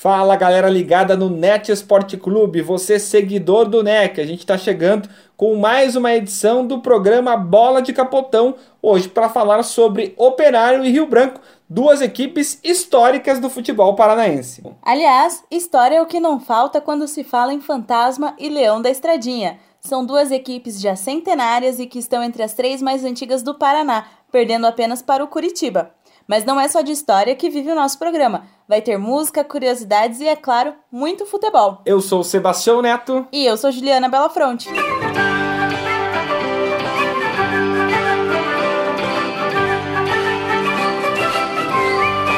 Fala galera ligada no Net Esporte Clube, você seguidor do NEC, a gente está chegando com mais uma edição do programa Bola de Capotão, hoje para falar sobre Operário e Rio Branco, duas equipes históricas do futebol paranaense. Aliás, história é o que não falta quando se fala em Fantasma e Leão da Estradinha. São duas equipes já centenárias e que estão entre as três mais antigas do Paraná, perdendo apenas para o Curitiba. Mas não é só de história que vive o nosso programa. Vai ter música, curiosidades e, é claro, muito futebol. Eu sou o Sebastião Neto. E eu sou Juliana Belafronte.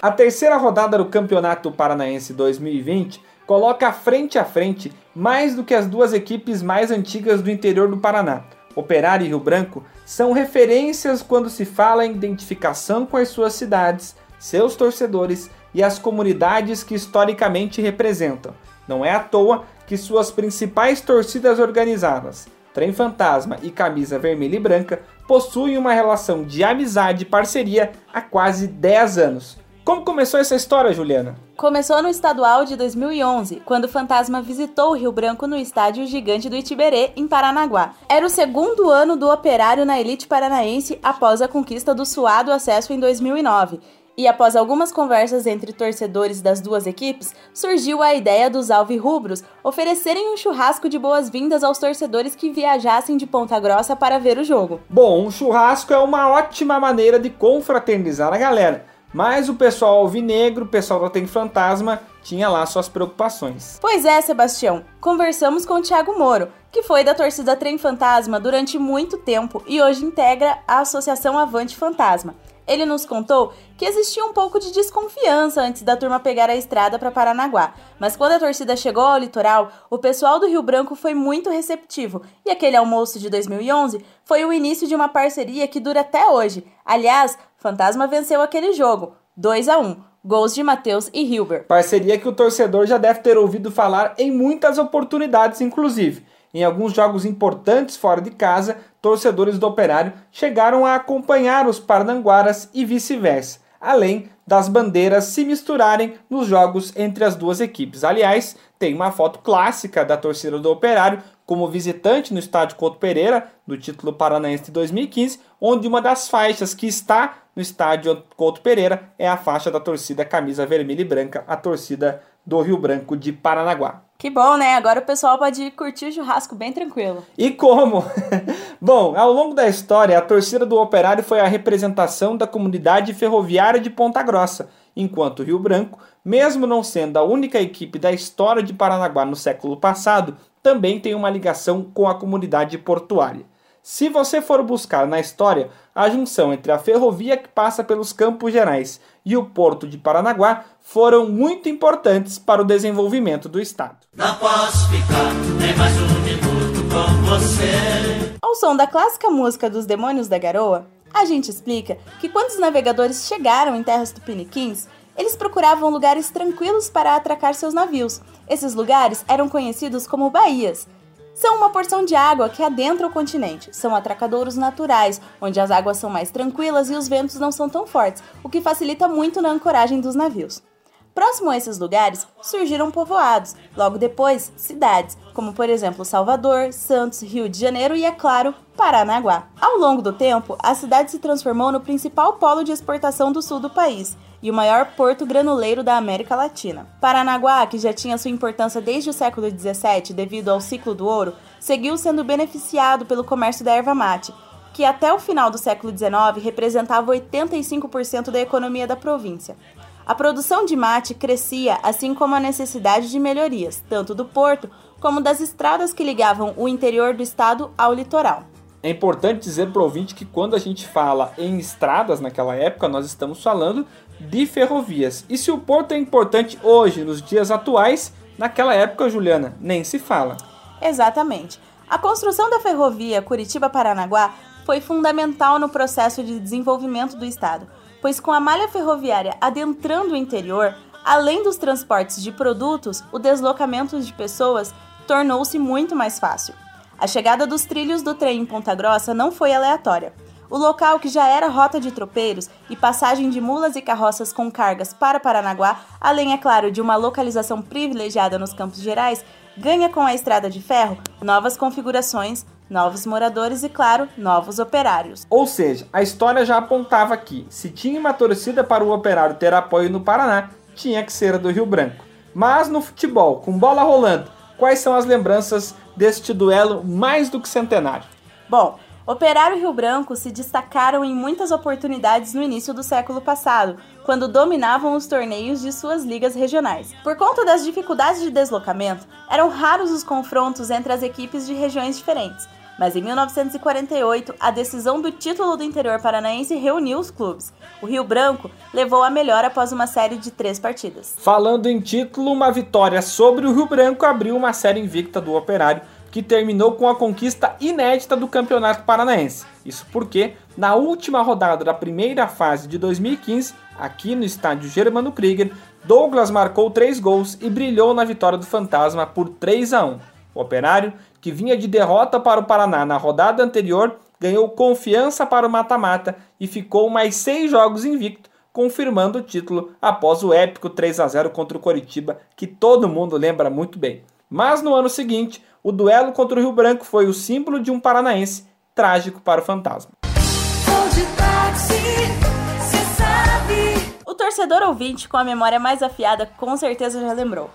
A terceira rodada do Campeonato Paranaense 2020 coloca frente a frente mais do que as duas equipes mais antigas do interior do Paraná. Operário e Rio Branco são referências quando se fala em identificação com as suas cidades, seus torcedores e as comunidades que historicamente representam. Não é à toa que suas principais torcidas organizadas, Trem Fantasma e Camisa Vermelha e Branca, possuem uma relação de amizade e parceria há quase 10 anos. Como começou essa história, Juliana? Começou no estadual de 2011, quando o Fantasma visitou o Rio Branco no estádio Gigante do Itiberê, em Paranaguá. Era o segundo ano do operário na elite paranaense após a conquista do suado acesso em 2009. E após algumas conversas entre torcedores das duas equipes, surgiu a ideia dos alvirrubros oferecerem um churrasco de boas-vindas aos torcedores que viajassem de Ponta Grossa para ver o jogo. Bom, um churrasco é uma ótima maneira de confraternizar a galera mas o pessoal alvinegro, o pessoal da Tem Fantasma, tinha lá suas preocupações. Pois é, Sebastião. Conversamos com o Thiago Moro, que foi da torcida Trem Fantasma durante muito tempo e hoje integra a Associação Avante Fantasma. Ele nos contou que existia um pouco de desconfiança antes da turma pegar a estrada para Paranaguá, mas quando a torcida chegou ao litoral, o pessoal do Rio Branco foi muito receptivo e aquele almoço de 2011 foi o início de uma parceria que dura até hoje. Aliás, Fantasma venceu aquele jogo, 2 a 1 gols de Matheus e Hilber. Parceria que o torcedor já deve ter ouvido falar em muitas oportunidades, inclusive. Em alguns jogos importantes fora de casa, torcedores do Operário chegaram a acompanhar os Parnanguaras e vice-versa, além das bandeiras se misturarem nos jogos entre as duas equipes. Aliás, tem uma foto clássica da torcida do Operário como visitante no estádio Couto Pereira, do título paranaense de 2015, onde uma das faixas que está no estádio Couto Pereira é a faixa da torcida camisa vermelha e branca, a torcida do Rio Branco de Paranaguá. Que bom, né? Agora o pessoal pode curtir o churrasco bem tranquilo. E como? bom, ao longo da história, a torcida do Operário foi a representação da comunidade ferroviária de Ponta Grossa, enquanto o Rio Branco, mesmo não sendo a única equipe da história de Paranaguá no século passado, também tem uma ligação com a comunidade portuária. Se você for buscar na história a junção entre a ferrovia que passa pelos Campos Gerais e o porto de Paranaguá, foram muito importantes para o desenvolvimento do estado. Não posso ficar nem mais um minuto com você. Ao som da clássica música dos Demônios da Garoa, a gente explica que quando os navegadores chegaram em terras tupiniquins, eles procuravam lugares tranquilos para atracar seus navios. Esses lugares eram conhecidos como baías, são uma porção de água que adentra o continente. São atracadouros naturais, onde as águas são mais tranquilas e os ventos não são tão fortes, o que facilita muito na ancoragem dos navios. Próximo a esses lugares surgiram povoados, logo depois cidades, como por exemplo Salvador, Santos, Rio de Janeiro e, é claro, Paranaguá. Ao longo do tempo, a cidade se transformou no principal polo de exportação do sul do país e o maior porto granuleiro da América Latina. Paranaguá, que já tinha sua importância desde o século XVII devido ao ciclo do ouro, seguiu sendo beneficiado pelo comércio da erva mate, que até o final do século XIX representava 85% da economia da província. A produção de mate crescia, assim como a necessidade de melhorias, tanto do porto como das estradas que ligavam o interior do estado ao litoral. É importante dizer para o ouvinte que quando a gente fala em estradas naquela época, nós estamos falando de ferrovias. E se o porto é importante hoje, nos dias atuais, naquela época, Juliana, nem se fala. Exatamente. A construção da ferrovia Curitiba-Paranaguá foi fundamental no processo de desenvolvimento do estado pois com a malha ferroviária adentrando o interior, além dos transportes de produtos, o deslocamento de pessoas tornou-se muito mais fácil. A chegada dos trilhos do trem em Ponta Grossa não foi aleatória. O local, que já era rota de tropeiros e passagem de mulas e carroças com cargas para Paranaguá, além, é claro, de uma localização privilegiada nos Campos Gerais, ganha com a estrada de ferro novas configurações, novos moradores e, claro, novos operários. Ou seja, a história já apontava que, se tinha uma torcida para o operário ter apoio no Paraná, tinha que ser a do Rio Branco. Mas no futebol, com bola rolando, quais são as lembranças deste duelo mais do que centenário? Bom, Operário e Rio Branco se destacaram em muitas oportunidades no início do século passado, quando dominavam os torneios de suas ligas regionais. Por conta das dificuldades de deslocamento, eram raros os confrontos entre as equipes de regiões diferentes. Mas em 1948, a decisão do título do interior paranaense reuniu os clubes. O Rio Branco levou a melhor após uma série de três partidas. Falando em título, uma vitória sobre o Rio Branco abriu uma série invicta do Operário, que terminou com a conquista inédita do Campeonato Paranaense. Isso porque, na última rodada da primeira fase de 2015, aqui no estádio Germano Krieger, Douglas marcou três gols e brilhou na vitória do Fantasma por 3 a 1. O Operário, que vinha de derrota para o Paraná na rodada anterior, ganhou confiança para o mata-mata e ficou mais seis jogos invicto, confirmando o título após o épico 3 a 0 contra o Coritiba, que todo mundo lembra muito bem. Mas no ano seguinte, o duelo contra o Rio Branco foi o símbolo de um paranaense trágico para o fantasma. O torcedor ouvinte com a memória mais afiada com certeza já lembrou.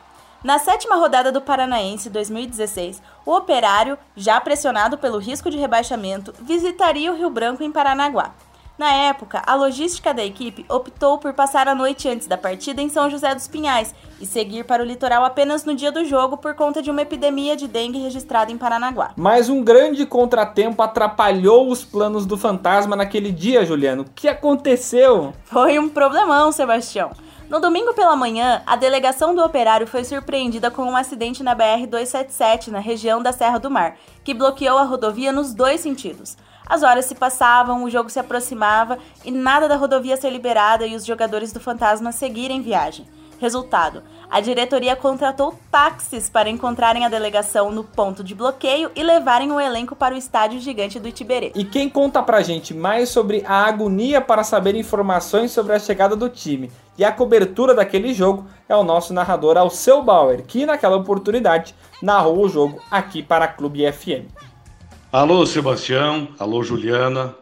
Na sétima rodada do Paranaense 2016, o Operário, já pressionado pelo risco de rebaixamento, visitaria o Rio Branco em Paranaguá. Na época, a logística da equipe optou por passar a noite antes da partida em São José dos Pinhais e seguir para o litoral apenas no dia do jogo por conta de uma epidemia de dengue registrada em Paranaguá. Mas um grande contratempo atrapalhou os planos do fantasma naquele dia, Juliano. O que aconteceu? Foi um problemão, Sebastião. No domingo pela manhã, a delegação do operário foi surpreendida com um acidente na BR-277, na região da Serra do Mar, que bloqueou a rodovia nos dois sentidos. As horas se passavam, o jogo se aproximava e nada da rodovia ser liberada e os jogadores do Fantasma seguirem viagem. Resultado: a diretoria contratou táxis para encontrarem a delegação no ponto de bloqueio e levarem o elenco para o estádio gigante do Itiberê. E quem conta pra gente mais sobre a agonia para saber informações sobre a chegada do time e a cobertura daquele jogo é o nosso narrador Alceu Bauer, que naquela oportunidade narrou o jogo aqui para a Clube FM. Alô, Sebastião. Alô, Juliana.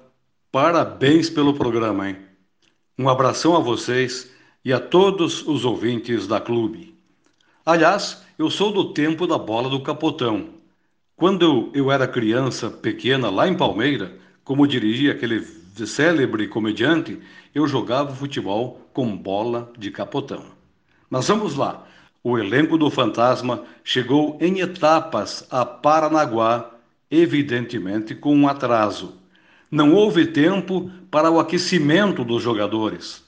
Parabéns pelo programa, hein? Um abração a vocês e a todos os ouvintes da clube. Aliás, eu sou do tempo da bola do capotão. Quando eu era criança pequena lá em Palmeira, como dirigia aquele célebre comediante, eu jogava futebol com bola de capotão. Mas vamos lá. O elenco do Fantasma chegou em etapas a Paranaguá evidentemente com um atraso. Não houve tempo para o aquecimento dos jogadores.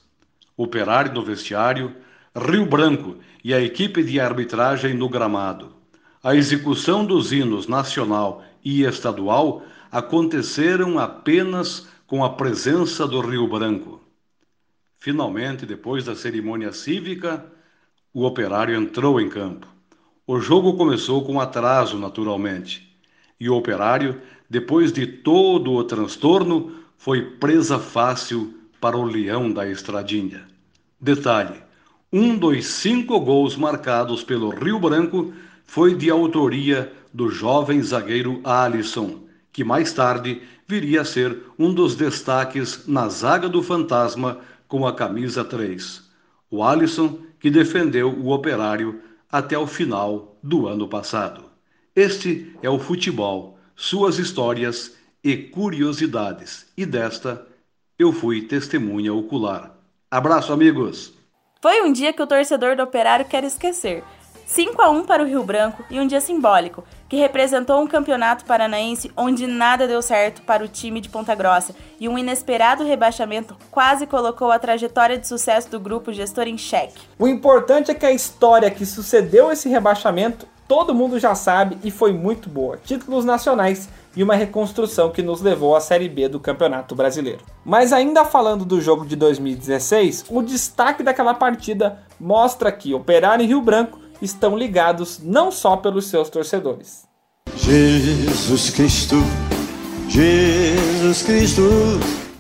Operário no vestiário, Rio Branco e a equipe de arbitragem no gramado. A execução dos hinos nacional e estadual aconteceram apenas com a presença do Rio Branco. Finalmente, depois da cerimônia cívica, o operário entrou em campo. O jogo começou com atraso, naturalmente e o operário, depois de todo o transtorno, foi presa fácil para o leão da estradinha. Detalhe: um dos cinco gols marcados pelo Rio Branco foi de autoria do jovem zagueiro Alisson, que mais tarde viria a ser um dos destaques na zaga do Fantasma com a camisa 3. O Alisson que defendeu o operário até o final do ano passado. Este é o futebol, suas histórias e curiosidades. E desta eu fui testemunha ocular. Abraço, amigos! Foi um dia que o torcedor do Operário quer esquecer. 5 a 1 para o Rio Branco e um dia simbólico, que representou um campeonato paranaense onde nada deu certo para o time de Ponta Grossa e um inesperado rebaixamento quase colocou a trajetória de sucesso do grupo gestor em xeque. O importante é que a história que sucedeu esse rebaixamento todo mundo já sabe e foi muito boa. Títulos nacionais e uma reconstrução que nos levou à Série B do Campeonato Brasileiro. Mas ainda falando do jogo de 2016, o destaque daquela partida mostra que Operário e Rio Branco estão ligados não só pelos seus torcedores. Jesus Cristo, Jesus Cristo.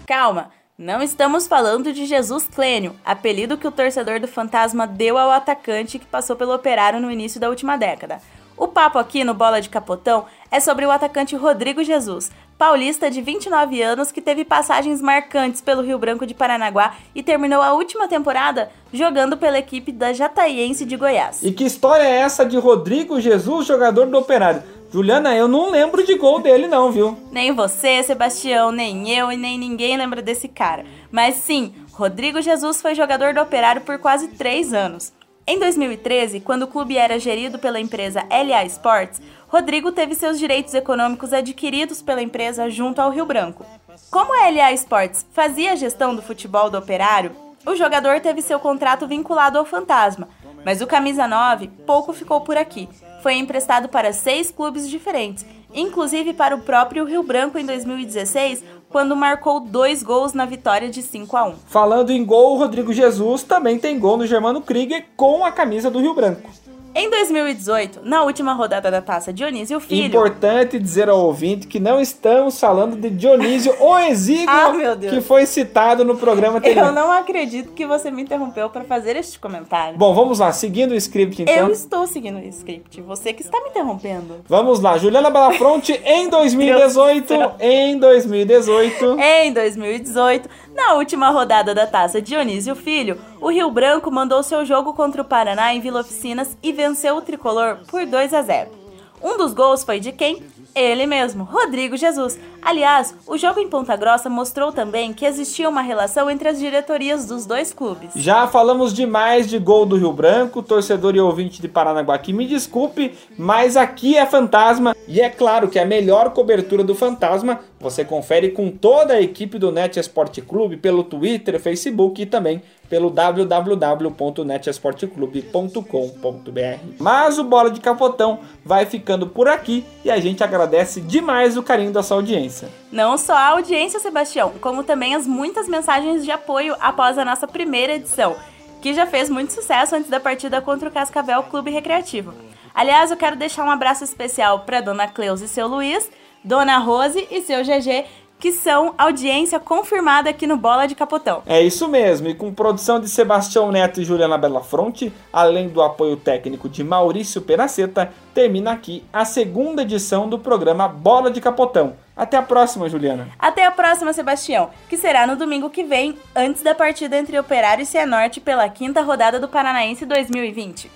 Calma, não estamos falando de Jesus Clênio, apelido que o torcedor do Fantasma deu ao atacante que passou pelo Operário no início da última década. O papo aqui no Bola de Capotão é sobre o atacante Rodrigo Jesus, paulista de 29 anos que teve passagens marcantes pelo Rio Branco de Paranaguá e terminou a última temporada jogando pela equipe da Jataiense de Goiás. E que história é essa de Rodrigo Jesus, jogador do Operário? Juliana, eu não lembro de gol dele não, viu? Nem você, Sebastião, nem eu e nem ninguém lembra desse cara. Mas sim, Rodrigo Jesus foi jogador do Operário por quase três anos. Em 2013, quando o clube era gerido pela empresa LA Sports, Rodrigo teve seus direitos econômicos adquiridos pela empresa junto ao Rio Branco. Como a LA Sports fazia a gestão do futebol do operário, o jogador teve seu contrato vinculado ao Fantasma, mas o camisa 9 pouco ficou por aqui. Foi emprestado para seis clubes diferentes, inclusive para o próprio Rio Branco em 2016, quando marcou dois gols na vitória de 5 a 1. Falando em gol, o Rodrigo Jesus também tem gol no Germano Krieger com a camisa do Rio Branco. Em 2018, na última rodada da Taça Dionísio Filho. Importante dizer ao ouvinte que não estamos falando de Dionísio, o exíguo ah, que foi citado no programa anterior. Eu não acredito que você me interrompeu para fazer este comentário. Bom, vamos lá, seguindo o script então. Eu estou seguindo o script, você que está me interrompendo. Vamos lá, Juliana Belafronte em 2018, em 2018. Em 2018, na última rodada da Taça Dionísio Filho, o Rio Branco mandou seu jogo contra o Paraná em Vila Oficinas e venceu o tricolor por 2 a 0. Um dos gols foi de quem? Ele mesmo, Rodrigo Jesus. Aliás, o jogo em Ponta Grossa mostrou também que existia uma relação entre as diretorias dos dois clubes. Já falamos demais de gol do Rio Branco, torcedor e ouvinte de Paranaguá que me desculpe, mas aqui é fantasma e é claro que a melhor cobertura do fantasma você confere com toda a equipe do Net Esporte Clube pelo Twitter, Facebook e também pelo www.netesporteclube.com.br. Mas o Bola de Capotão vai ficando por aqui e a gente agradece demais o carinho da sua audiência. Não só a audiência, Sebastião, como também as muitas mensagens de apoio após a nossa primeira edição, que já fez muito sucesso antes da partida contra o Cascavel Clube Recreativo. Aliás, eu quero deixar um abraço especial para Dona Cleusa e seu Luiz, Dona Rose e seu GG, que são audiência confirmada aqui no Bola de Capotão. É isso mesmo, e com produção de Sebastião Neto e Juliana Bellafronte, além do apoio técnico de Maurício Penaceta, termina aqui a segunda edição do programa Bola de Capotão. Até a próxima, Juliana. Até a próxima, Sebastião, que será no domingo que vem, antes da partida entre Operário e Cianorte pela quinta rodada do Paranaense 2020.